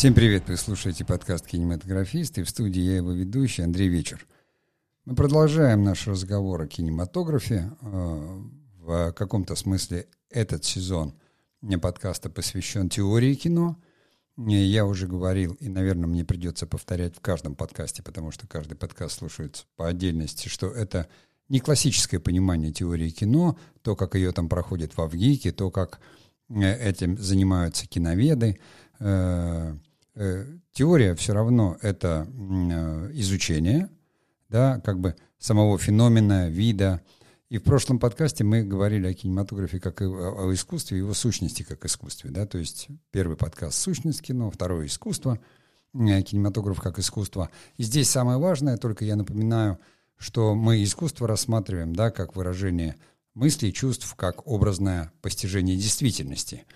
Всем привет! Вы слушаете подкаст «Кинематографист» и в студии я его ведущий Андрей Вечер. Мы продолжаем наш разговор о кинематографе. Э, в каком-то смысле этот сезон подкаста посвящен теории кино. Я уже говорил, и, наверное, мне придется повторять в каждом подкасте, потому что каждый подкаст слушается по отдельности, что это не классическое понимание теории кино, то, как ее там проходит в Авгике, то, как э, этим занимаются киноведы, Э, теория все равно это э, изучение, да, как бы самого феномена, вида. И в прошлом подкасте мы говорили о кинематографе как о, искусстве, его сущности как искусстве, да, то есть первый подкаст «Сущность кино», второй «Искусство», э, кинематограф как искусство. И здесь самое важное, только я напоминаю, что мы искусство рассматриваем, да, как выражение мыслей, чувств, как образное постижение действительности,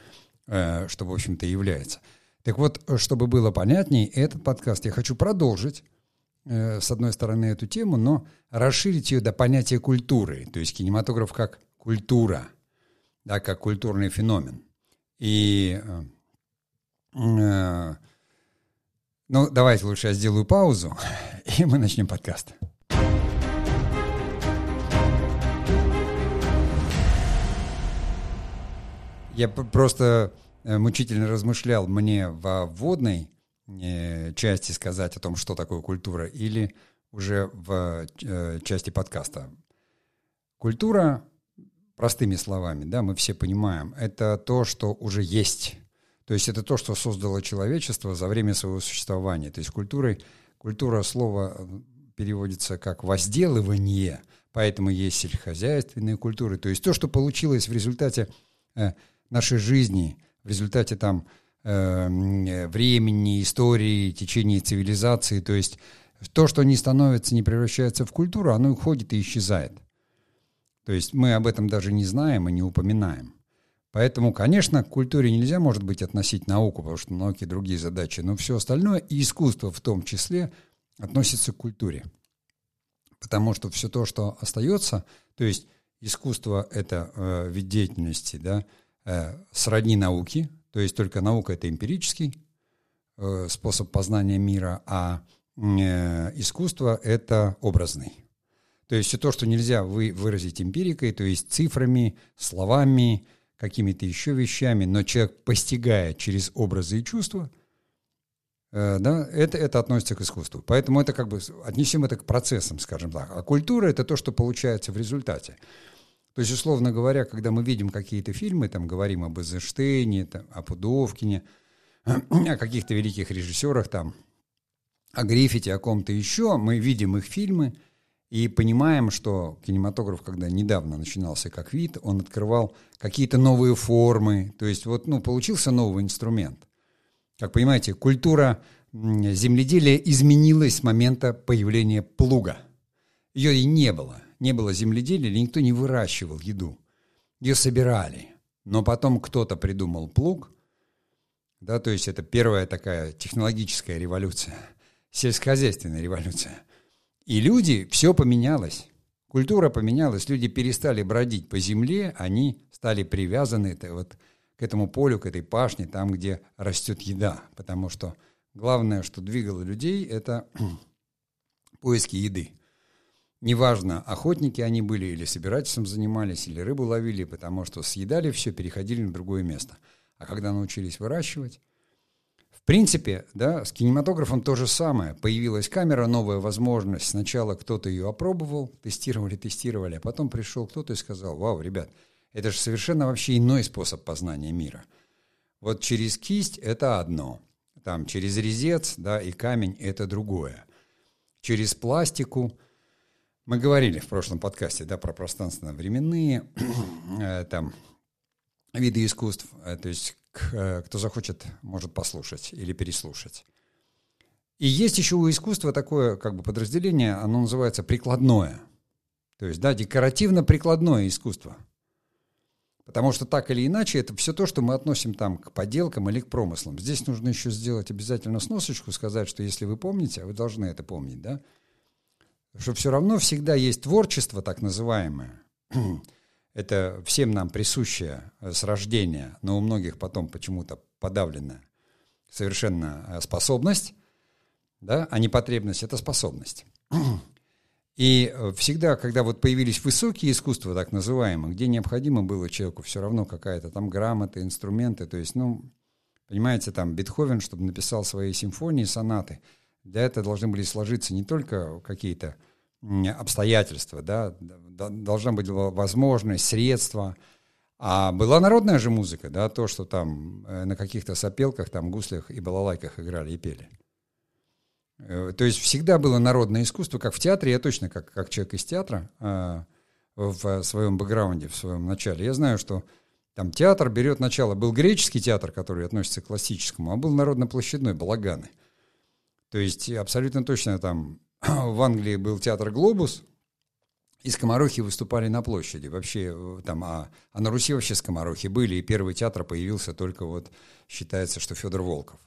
что, в общем-то, является – так вот, чтобы было понятней, этот подкаст я хочу продолжить, э, с одной стороны, эту тему, но расширить ее до понятия культуры, то есть кинематограф как культура, да, как культурный феномен. И, э, э, ну, давайте лучше я сделаю паузу, и мы начнем подкаст. Я просто Э, мучительно размышлял мне во вводной э, части сказать о том, что такое культура, или уже в э, части подкаста. Культура, простыми словами, да, мы все понимаем, это то, что уже есть. То есть это то, что создало человечество за время своего существования. То есть культурой, культура слова переводится как возделывание, поэтому есть сельскохозяйственные культуры. То есть то, что получилось в результате нашей жизни – в результате там э, времени, истории, течения цивилизации. То есть то, что не становится, не превращается в культуру, оно уходит и исчезает. То есть мы об этом даже не знаем и не упоминаем. Поэтому, конечно, к культуре нельзя, может быть, относить науку, потому что науки другие задачи, но все остальное, и искусство в том числе, относится к культуре. Потому что все то, что остается, то есть искусство – это э, вид деятельности, да, э, сродни науки, то есть только наука это эмпирический э, способ познания мира, а э, искусство это образный. То есть все то, что нельзя вы, выразить эмпирикой, то есть цифрами, словами, какими-то еще вещами, но человек постигая через образы и чувства, да, это, это относится к искусству. Поэтому это как бы отнесем это к процессам, скажем так. А культура это то, что получается в результате. То есть, условно говоря, когда мы видим какие-то фильмы, там говорим об Эйзенштейне, там, о Пудовкине, о каких-то великих режиссерах, там, о Гриффите, о ком-то еще, мы видим их фильмы и понимаем, что кинематограф, когда недавно начинался как вид, он открывал какие-то новые формы, то есть вот, ну, получился новый инструмент. Как понимаете, культура земледелия изменилась с момента появления плуга. Ее и не было не было земледелия, никто не выращивал еду. Ее собирали. Но потом кто-то придумал плуг, да, то есть это первая такая технологическая революция, сельскохозяйственная революция. И люди, все поменялось. Культура поменялась, люди перестали бродить по земле, они стали привязаны это, вот, к этому полю, к этой пашне, там, где растет еда. Потому что главное, что двигало людей, это поиски еды. Неважно, охотники они были или собирательством занимались, или рыбу ловили, потому что съедали все, переходили на другое место. А когда научились выращивать, в принципе, да, с кинематографом то же самое. Появилась камера, новая возможность. Сначала кто-то ее опробовал, тестировали, тестировали, а потом пришел кто-то и сказал, вау, ребят, это же совершенно вообще иной способ познания мира. Вот через кисть это одно, там через резец, да, и камень это другое. Через пластику мы говорили в прошлом подкасте да, про пространственно-временные э, там, виды искусств. Э, то есть э, кто захочет, может послушать или переслушать. И есть еще у искусства такое как бы подразделение, оно называется прикладное. То есть, да, декоративно-прикладное искусство. Потому что так или иначе это все то, что мы относим там к поделкам или к промыслам. Здесь нужно еще сделать обязательно сносочку, сказать, что если вы помните, а вы должны это помнить, да, что все равно всегда есть творчество, так называемое. Это всем нам присущее с рождения, но у многих потом почему-то подавленное совершенно э, способность, да, а не потребность, это способность. И э, всегда, когда вот появились высокие искусства, так называемые, где необходимо было человеку все равно какая-то там грамота, инструменты, то есть, ну, понимаете, там Бетховен, чтобы написал свои симфонии, сонаты, для этого должны были сложиться не только какие-то обстоятельства, да, должна быть возможность, средства, а была народная же музыка, да, то, что там э, на каких-то сопелках, там, гуслях и балалайках играли и пели. Э, то есть всегда было народное искусство, как в театре, я точно как, как человек из театра а, в своем бэкграунде, в своем начале. Я знаю, что там театр берет начало. Был греческий театр, который относится к классическому, а был народно-площадной, балаганы. То есть абсолютно точно там в Англии был театр «Глобус», и скоморохи выступали на площади. Вообще э, там, а, а на Руси вообще скоморохи были, и первый театр появился только вот, считается, что Федор Волков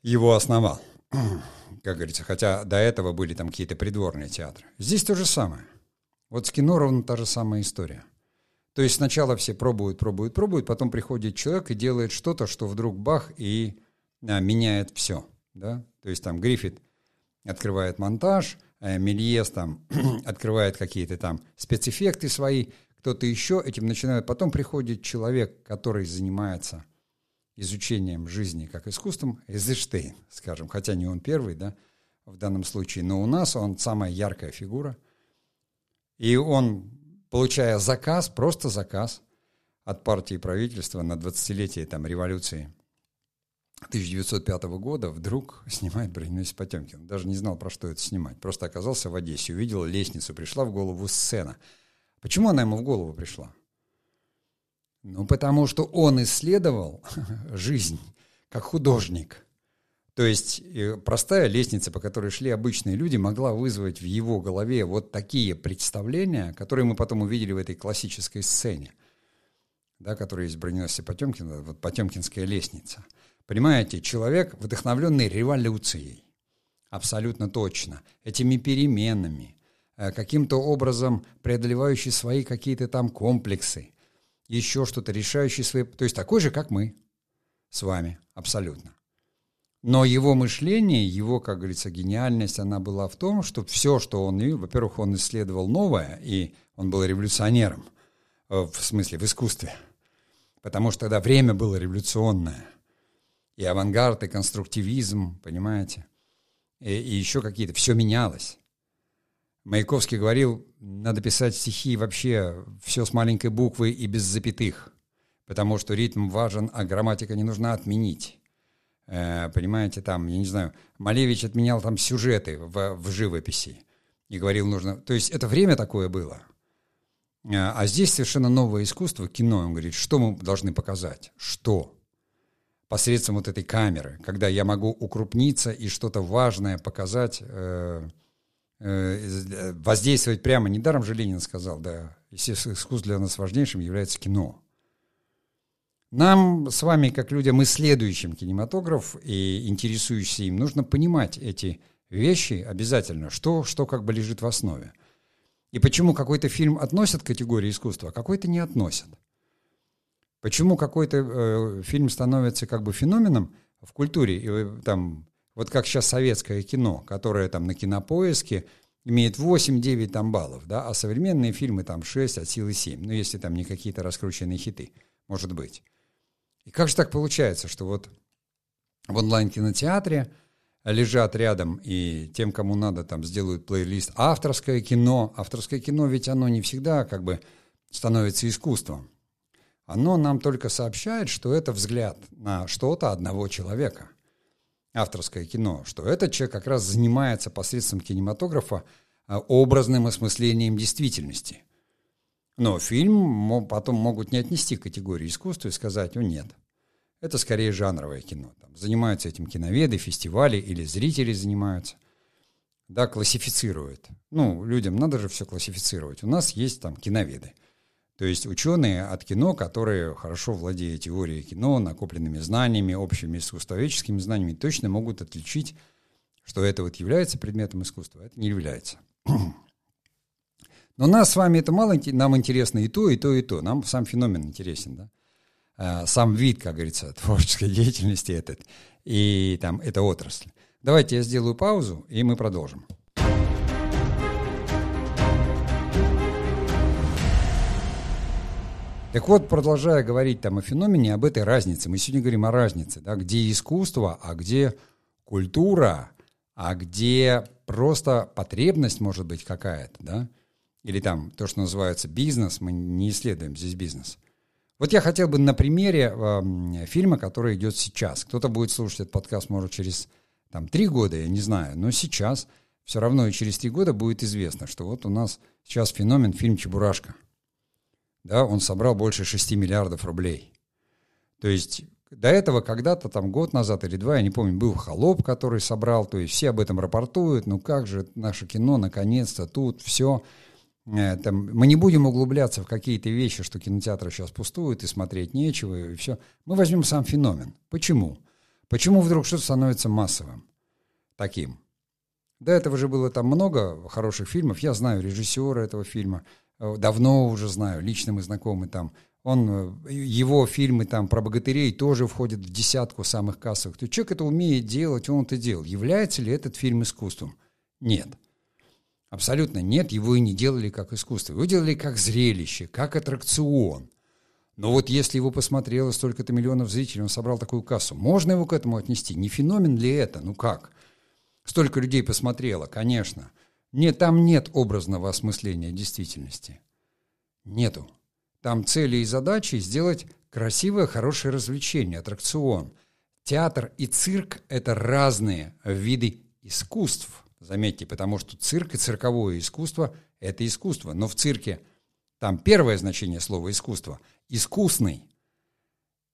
его основал как говорится, хотя до этого были там какие-то придворные театры. Здесь то же самое. Вот с кино ровно та же самая история. То есть сначала все пробуют, пробуют, пробуют, потом приходит человек и делает что-то, что вдруг бах и а, меняет все. Да? То есть там Гриффит открывает монтаж, а Мельес там открывает какие-то там спецэффекты свои, кто-то еще этим начинает. Потом приходит человек, который занимается изучением жизни как искусством Эйзенштейн, скажем, хотя не он первый, да, в данном случае, но у нас он самая яркая фигура. И он, получая заказ, просто заказ от партии и правительства на 20-летие там, революции 1905 года, вдруг снимает броненосец Потемкин. Даже не знал, про что это снимать. Просто оказался в Одессе, увидел лестницу, пришла в голову сцена. Почему она ему в голову пришла? Ну, потому что он исследовал жизнь как художник. То есть э, простая лестница, по которой шли обычные люди, могла вызвать в его голове вот такие представления, которые мы потом увидели в этой классической сцене, да, которая есть в броненосце Потемкина, вот Потемкинская лестница. Понимаете, человек, вдохновленный революцией, абсолютно точно, этими переменами, э, каким-то образом преодолевающий свои какие-то там комплексы – еще что-то, решающий свои... То есть такой же, как мы с вами, абсолютно. Но его мышление, его, как говорится, гениальность, она была в том, что все, что он, во-первых, он исследовал новое, и он был революционером, э, в смысле, в искусстве. Потому что тогда время было революционное. И авангард, и конструктивизм, понимаете? И, и еще какие-то, все менялось. Маяковский говорил, надо писать стихи вообще все с маленькой буквы и без запятых, потому что ритм важен, а грамматика не нужна отменить. Э, понимаете, там, я не знаю, Малевич отменял там сюжеты в, в живописи и говорил, нужно... То есть это время такое было. Э, а здесь совершенно новое искусство, кино. Он говорит, что мы должны показать? Что? Посредством вот этой камеры, когда я могу укрупниться и что-то важное показать... Э, Э, воздействовать прямо. Недаром же Ленин сказал, да, искусство для нас важнейшим является кино. Нам с вами, как людям, исследующим кинематограф и интересующимся им, нужно понимать эти вещи обязательно, что, что как бы лежит в основе. И почему какой-то фильм относят к категории искусства, а какой-то не относят. Почему какой-то э, фильм становится как бы феноменом в культуре, и э, там вот как сейчас советское кино, которое там на кинопоиске имеет 8-9 там баллов, да, а современные фильмы там 6 от силы 7, ну если там не какие-то раскрученные хиты, может быть. И как же так получается, что вот в онлайн-кинотеатре лежат рядом, и тем, кому надо, там сделают плейлист авторское кино. Авторское кино ведь оно не всегда как бы становится искусством. Оно нам только сообщает, что это взгляд на что-то одного человека – авторское кино, что этот человек как раз занимается посредством кинематографа а, образным осмыслением действительности. Но фильм потом могут не отнести к категории искусства и сказать, ну нет, это скорее жанровое кино. Там занимаются этим киноведы, фестивали или зрители занимаются. Да, классифицируют. Ну, людям надо же все классифицировать. У нас есть там киноведы. То есть ученые от кино, которые хорошо владеют теорией кино, накопленными знаниями, общими искусствоведческими знаниями, точно могут отличить, что это вот является предметом искусства, а это не является. Но нас с вами это мало, нам интересно и то, и то, и то. Нам сам феномен интересен, да? э, сам вид, как говорится, творческой деятельности этот, и там эта отрасль. Давайте я сделаю паузу, и мы продолжим. Так вот, продолжая говорить там о феномене, об этой разнице, мы сегодня говорим о разнице, да, где искусство, а где культура, а где просто потребность может быть какая-то, да, или там то, что называется бизнес, мы не исследуем здесь бизнес. Вот я хотел бы на примере э, фильма, который идет сейчас. Кто-то будет слушать этот подкаст, может, через там три года, я не знаю, но сейчас все равно и через три года будет известно, что вот у нас сейчас феномен фильм «Чебурашка» да, он собрал больше 6 миллиардов рублей. То есть до этого когда-то, там год назад или два, я не помню, был «Холоп», который собрал, то есть все об этом рапортуют, ну как же наше кино наконец-то тут все. Э, там, мы не будем углубляться в какие-то вещи, что кинотеатры сейчас пустуют и смотреть нечего, и все. Мы возьмем сам феномен. Почему? Почему вдруг что-то становится массовым таким? До этого же было там много хороших фильмов. Я знаю режиссера этого фильма – давно уже знаю, лично мы знакомы там. Он, э, его фильмы там про богатырей тоже входят в десятку самых кассовых. То есть человек это умеет делать, он это делал. Является ли этот фильм искусством? Нет. Абсолютно нет, его и не делали как искусство. Его делали как зрелище, как аттракцион. Но вот если его посмотрело столько-то миллионов зрителей, он собрал такую кассу, можно его к этому отнести? Не феномен ли это? Ну как? Столько людей посмотрело, конечно. Нет, там нет образного осмысления действительности. Нету. Там цели и задачи сделать красивое, хорошее развлечение, аттракцион. Театр и цирк – это разные виды искусств. Заметьте, потому что цирк и цирковое искусство – это искусство. Но в цирке там первое значение слова «искусство» – искусный,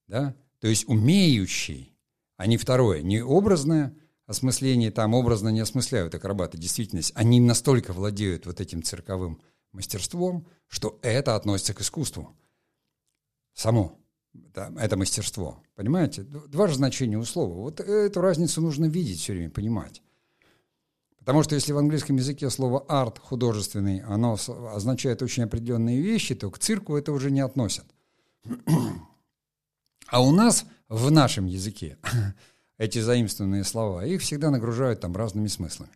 да? то есть умеющий, а не второе, не образное – осмысление там образно не осмысляют акробаты действительность. Они настолько владеют вот этим цирковым мастерством, что это относится к искусству. Само да, это мастерство. Понимаете? Два же значения у слова. Вот эту разницу нужно видеть все время, понимать. Потому что если в английском языке слово арт художественный, оно означает очень определенные вещи, то к цирку это уже не относят. А у нас в нашем языке эти заимствованные слова, их всегда нагружают там разными смыслами.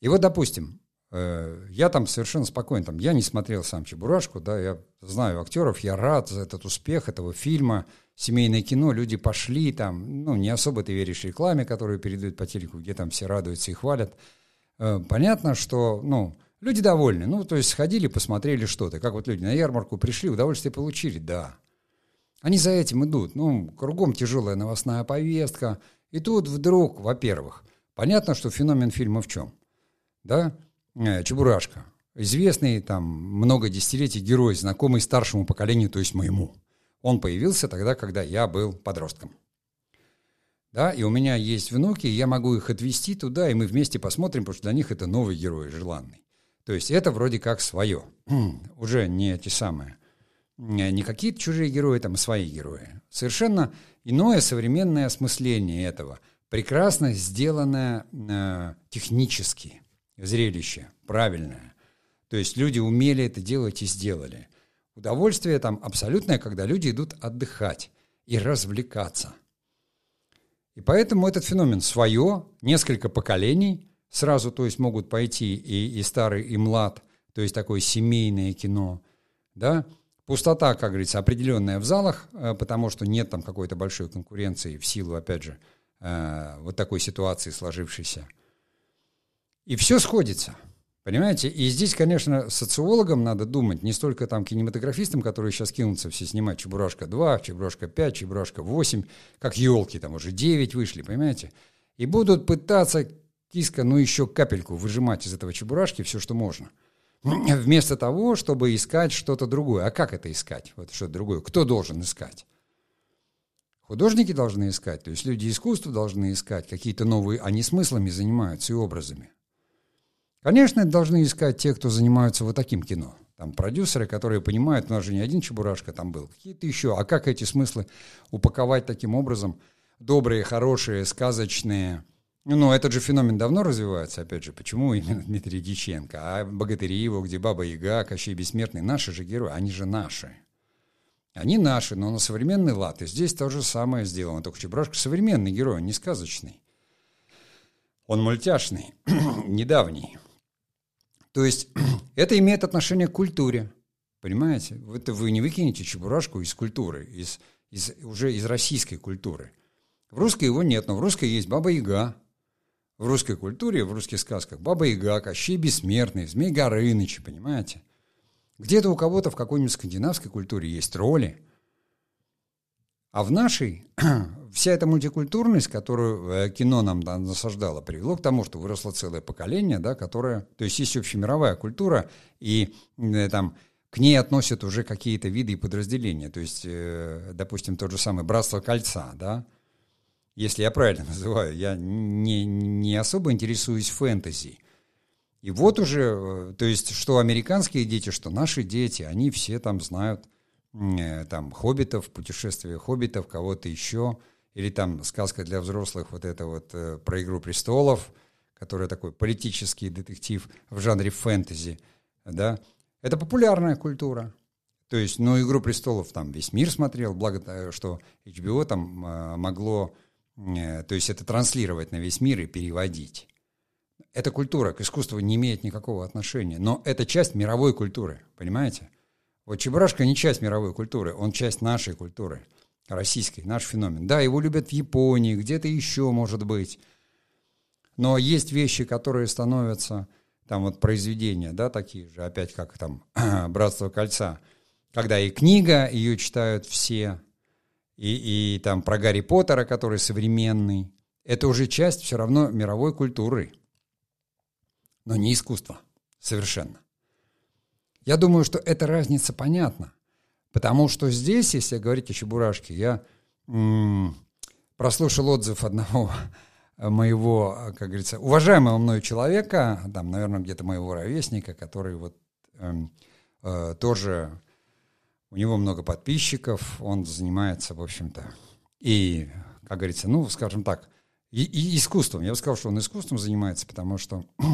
И вот, допустим, э, я там совершенно спокоен, там, я не смотрел сам «Чебурашку», да, я знаю актеров, я рад за этот успех этого фильма, семейное кино, люди пошли там, ну, не особо ты веришь рекламе, которую передают по телеку, где там все радуются и хвалят. Э, понятно, что, ну, люди довольны, ну, то есть сходили, посмотрели что-то, как вот люди на ярмарку пришли, удовольствие получили, да, они за этим идут. Ну, кругом тяжелая новостная повестка. И тут вдруг, во-первых, понятно, что феномен фильма в чем? Да? Э, Чебурашка. Известный там много десятилетий герой, знакомый старшему поколению, то есть моему. Он появился тогда, когда я был подростком. Да, и у меня есть внуки, я могу их отвезти туда, и мы вместе посмотрим, потому что для них это новый герой, желанный. То есть это вроде как свое, уже не те самые. Э, не какие-то чужие герои, там, а свои герои. Совершенно иное современное осмысление этого. Прекрасно сделанное э, технически зрелище, правильное. То есть люди умели это делать и сделали. Удовольствие там абсолютное, когда люди идут отдыхать и развлекаться. И поэтому этот феномен свое, несколько поколений сразу, то есть могут пойти и, и старый, и млад, то есть такое семейное кино, да, Пустота, как говорится, определенная в залах, э, потому что нет там какой-то большой конкуренции в силу, опять же, э, вот такой ситуации сложившейся. И все сходится. Понимаете? И здесь, конечно, социологам надо думать, не столько там кинематографистам, которые сейчас кинутся все снимать «Чебурашка-2», «Чебурашка-5», «Чебурашка-8», как елки, там уже 9 вышли, понимаете? И будут пытаться киска, ну, еще капельку выжимать из этого «Чебурашки» все, что можно – вместо того, чтобы искать что-то другое. А как это искать? Вот что-то другое. Кто должен искать? Художники должны искать, то есть люди искусства должны искать какие-то новые, они смыслами занимаются и образами. Конечно, должны искать те, кто занимаются вот таким кино. Там продюсеры, которые понимают, у нас же не один Чебурашка там был, какие-то еще. А как эти смыслы упаковать таким образом? Добрые, хорошие, сказочные – ну, этот же феномен давно развивается, опять же, почему именно Дмитрий Диченко, а богатыри его, где Баба Яга, Кощей Бессмертный, наши же герои, они же наши. Они наши, но на современный лад. И здесь то же самое сделано. Только Чебурашка современный герой, он не сказочный. Он мультяшный, недавний. То есть это имеет отношение к культуре. Понимаете? Это вы не выкинете Чебурашку из культуры, из, из, уже из российской культуры. В русской его нет, но в русской есть Баба Яга. В русской культуре, в русских сказках Баба Яга, Кощей Бессмертный, Змей Горыныч, понимаете? Где-то у кого-то в какой-нибудь скандинавской культуре есть роли. А в нашей вся эта мультикультурность, которую э, кино нам да, насаждало, привело к тому, что выросло целое поколение, да, которое... То есть есть общемировая культура, и э, там к ней относят уже какие-то виды и подразделения. То есть, э, допустим, тот же самый «Братство кольца», да, если я правильно называю, я не, не особо интересуюсь фэнтези. И вот уже, э, то есть, что американские дети, что наши дети, они все там знают э, там хоббитов, путешествия хоббитов, кого-то еще, или там сказка для взрослых, вот это вот э, про «Игру престолов», который такой политический детектив в жанре фэнтези, да, это популярная культура. То есть, ну, «Игру престолов» там весь мир смотрел, благо, что HBO там могло, то есть это транслировать на весь мир и переводить. Эта культура к искусству не имеет никакого отношения, но это часть мировой культуры, понимаете? Вот Чебурашка не часть мировой культуры, он часть нашей культуры, российской, наш феномен. Да, его любят в Японии, где-то еще, может быть. Но есть вещи, которые становятся, там вот произведения, да, такие же, опять как там «Братство кольца», когда и книга, ее читают все, и, и там про Гарри Поттера, который современный, это уже часть все равно мировой культуры – но не искусство. Совершенно. Я думаю, что эта разница понятна. Потому что здесь, если говорить о Чебурашке, я м- прослушал отзыв одного моего, как говорится, уважаемого мною человека, там, наверное, где-то моего ровесника, который вот э, э, тоже, у него много подписчиков, он занимается, в общем-то, и, как говорится, ну, скажем так, и, и искусством. Я бы сказал, что он искусством занимается, потому что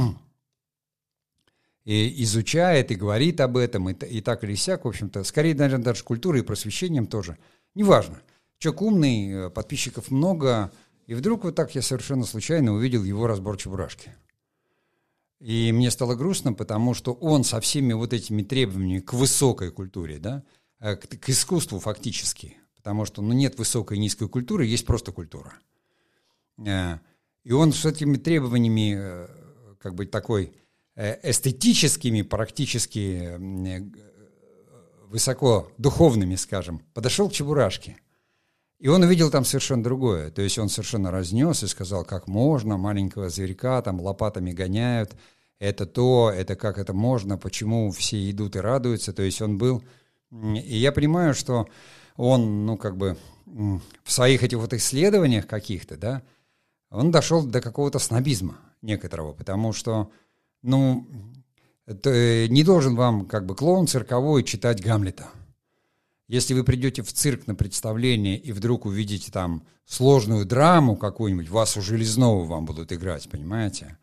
и изучает и говорит об этом, и, и так или сяк, в общем-то, скорее, наверное, даже культурой и просвещением тоже. Неважно. Человек умный, э, подписчиков много, и вдруг вот так я совершенно случайно увидел его разбор Чебурашки. И мне стало грустно, потому что он со всеми вот этими требованиями к высокой культуре, да, к, к искусству фактически, потому что ну, нет высокой и низкой культуры, есть просто культура. Э, и он с этими требованиями, как бы такой Э, эстетическими, практически э, высоко духовными, скажем, подошел к Чебурашке. И он увидел там совершенно другое. То есть он совершенно разнес и сказал, как можно, маленького зверька там лопатами гоняют, это то, это как это можно, почему все идут и радуются. То есть он был... И я понимаю, что он, ну, как бы в своих этих вот исследованиях каких-то, да, он дошел до какого-то снобизма некоторого, потому что ну, это э, не должен вам как бы клоун цирковой читать Гамлета. Если вы придете в цирк на представление и вдруг увидите там сложную драму какую-нибудь, вас у Железного вам будут играть, понимаете?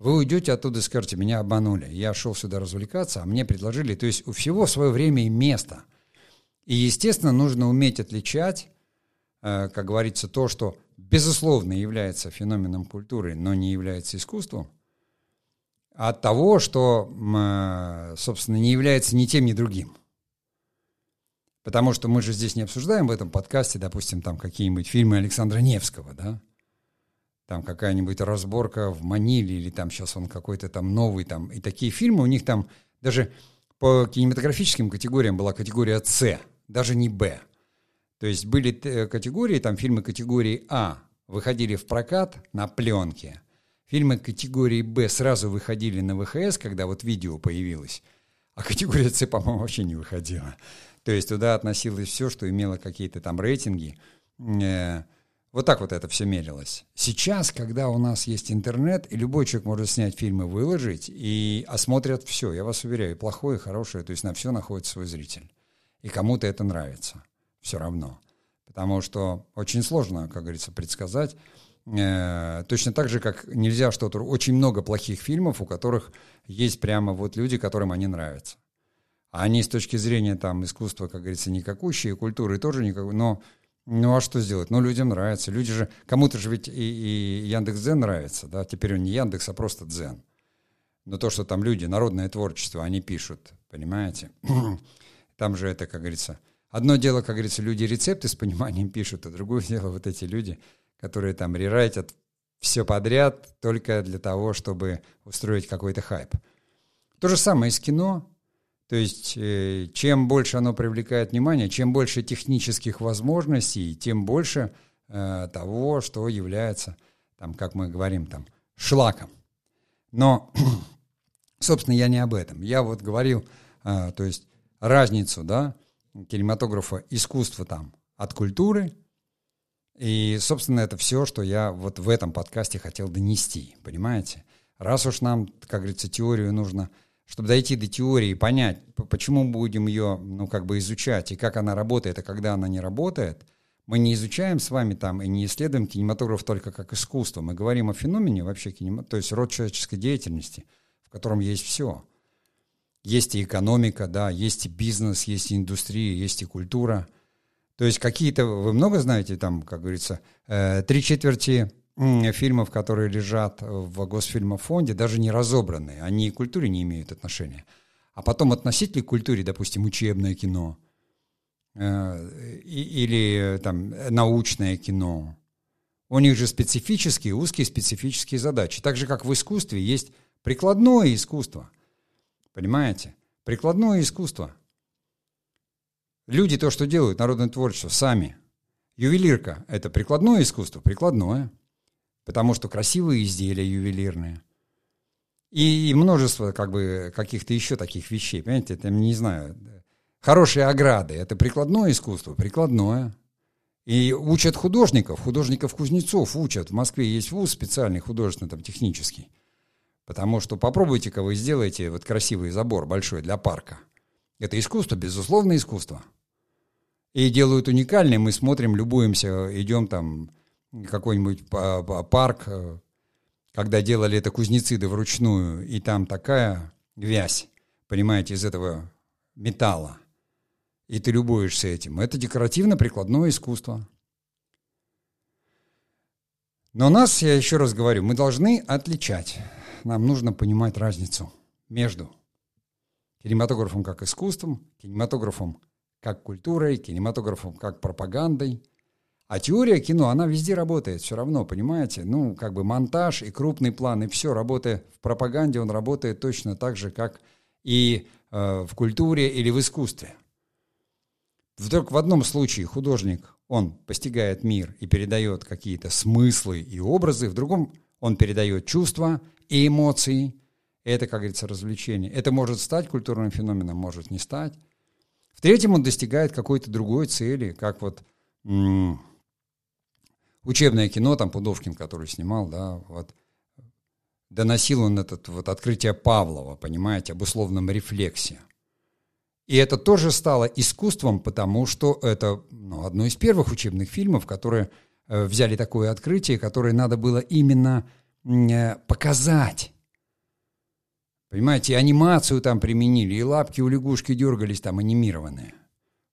Вы уйдете оттуда и скажете, меня обманули. Я шел сюда развлекаться, а мне предложили. То есть у всего свое время и место. И, естественно, нужно уметь отличать, э, как говорится, то, что безусловно является феноменом культуры, но не является искусством – от того, что, э, собственно, не является ни тем, ни другим. Потому что мы же здесь не обсуждаем в этом подкасте, допустим, там какие-нибудь фильмы Александра Невского, да? Там какая-нибудь разборка в Маниле, или там сейчас он какой-то там новый, там, и такие фильмы, у них там даже по кинематографическим категориям была категория С, даже не Б. То есть были категории, там фильмы категории А выходили в прокат на пленке – Фильмы категории «Б» сразу выходили на ВХС, когда вот видео появилось, а категория «С», по-моему, вообще не выходила. То есть туда относилось все, что имело какие-то там рейтинги. Вот так вот это все мерилось. Сейчас, когда у нас есть интернет, и любой человек может снять фильм и выложить, и осмотрят все, я вас уверяю, плохое, хорошее, то есть на все находится свой зритель. И кому-то это нравится все равно. Потому что очень сложно, как говорится, предсказать, Э, точно так же, как нельзя что-то... Очень много плохих фильмов, у которых есть прямо вот люди, которым они нравятся. А они с точки зрения там искусства, как говорится, никакущие, культуры тоже никакой, но ну а что сделать? Ну людям нравится. Люди же, кому-то же ведь и, и Яндекс.Дзен нравится, да, теперь он не Яндекс, а просто Дзен. Но то, что там люди, народное творчество, они пишут, понимаете? Там же это, как говорится, одно дело, как говорится, люди рецепты с пониманием пишут, а другое дело вот эти люди, которые там рерайтят все подряд только для того, чтобы устроить какой-то хайп. То же самое и с кино. То есть э, чем больше оно привлекает внимание, чем больше технических возможностей, тем больше э, того, что является, там, как мы говорим, там, шлаком. Но, собственно, я не об этом. Я вот говорил, э, то есть разницу, да, кинематографа, искусства там от культуры. И, собственно, это все, что я вот в этом подкасте хотел донести, понимаете? Раз уж нам, как говорится, теорию нужно чтобы дойти до теории и понять, почему будем ее, ну, как бы изучать, и как она работает, а когда она не работает, мы не изучаем с вами там и не исследуем кинематограф только как искусство. Мы говорим о феномене вообще кинематографа, то есть род человеческой деятельности, в котором есть все. Есть и экономика, да, есть и бизнес, есть и индустрия, есть и культура. То есть какие-то, вы много знаете там, как говорится, э, три четверти фильмов, которые лежат в Госфильмофонде, даже не разобранные, они к культуре не имеют отношения. А потом относительно к культуре, допустим, учебное кино э, или там научное кино, у них же специфические, узкие специфические задачи. Так же, как в искусстве есть прикладное искусство. Понимаете? Прикладное искусство. Люди то, что делают, народное творчество, сами. Ювелирка – это прикладное искусство, прикладное потому что красивые изделия ювелирные. И, и множество как бы каких-то еще таких вещей, понимаете, это, не знаю, хорошие ограды, это прикладное искусство, прикладное. И учат художников, художников-кузнецов учат. В Москве есть вуз специальный, художественный, там, технический. Потому что попробуйте-ка вы сделаете вот красивый забор большой для парка. Это искусство, безусловно, искусство. И делают уникальные, мы смотрим, любуемся, идем там какой-нибудь парк, э, когда делали это кузнециды вручную, и там такая вязь, понимаете, из этого металла, и ты любуешься этим. Это декоративно-прикладное искусство. Но нас, я еще раз говорю, мы должны отличать. Нам нужно понимать разницу между кинематографом как искусством, кинематографом как культурой, кинематографом как пропагандой, а теория кино, она везде работает все равно, понимаете? Ну, как бы монтаж и крупный план, и все, работая в пропаганде, он работает точно так же, как и э, в культуре или в искусстве. Вдруг в одном случае художник, он постигает мир и передает какие-то смыслы и образы, в другом он передает чувства и эмоции. Это, как говорится, развлечение. Это может стать культурным феноменом, может не стать. В третьем он достигает какой-то другой цели, как вот учебное кино, там Пудовкин, который снимал, да, вот, доносил он этот вот открытие Павлова, понимаете, об условном рефлексе. И это тоже стало искусством, потому что это ну, одно из первых учебных фильмов, которые э, взяли такое открытие, которое надо было именно э, показать. Понимаете, анимацию там применили, и лапки у лягушки дергались там анимированные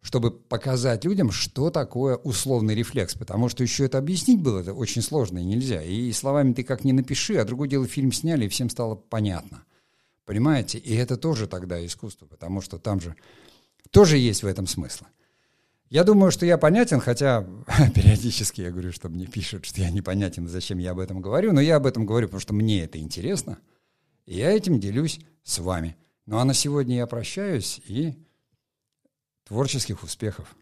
чтобы показать людям, что такое условный рефлекс, потому что еще это объяснить было это очень сложно и нельзя. И словами ты как не напиши, а другое дело фильм сняли, и всем стало понятно. Понимаете? И это тоже тогда искусство, потому что там же тоже есть в этом смысл. Я думаю, что я понятен, хотя периодически я говорю, что мне пишут, что я непонятен, зачем я об этом говорю, но я об этом говорю, потому что мне это интересно, и я этим делюсь с вами. Ну а на сегодня я прощаюсь и Творческих успехов!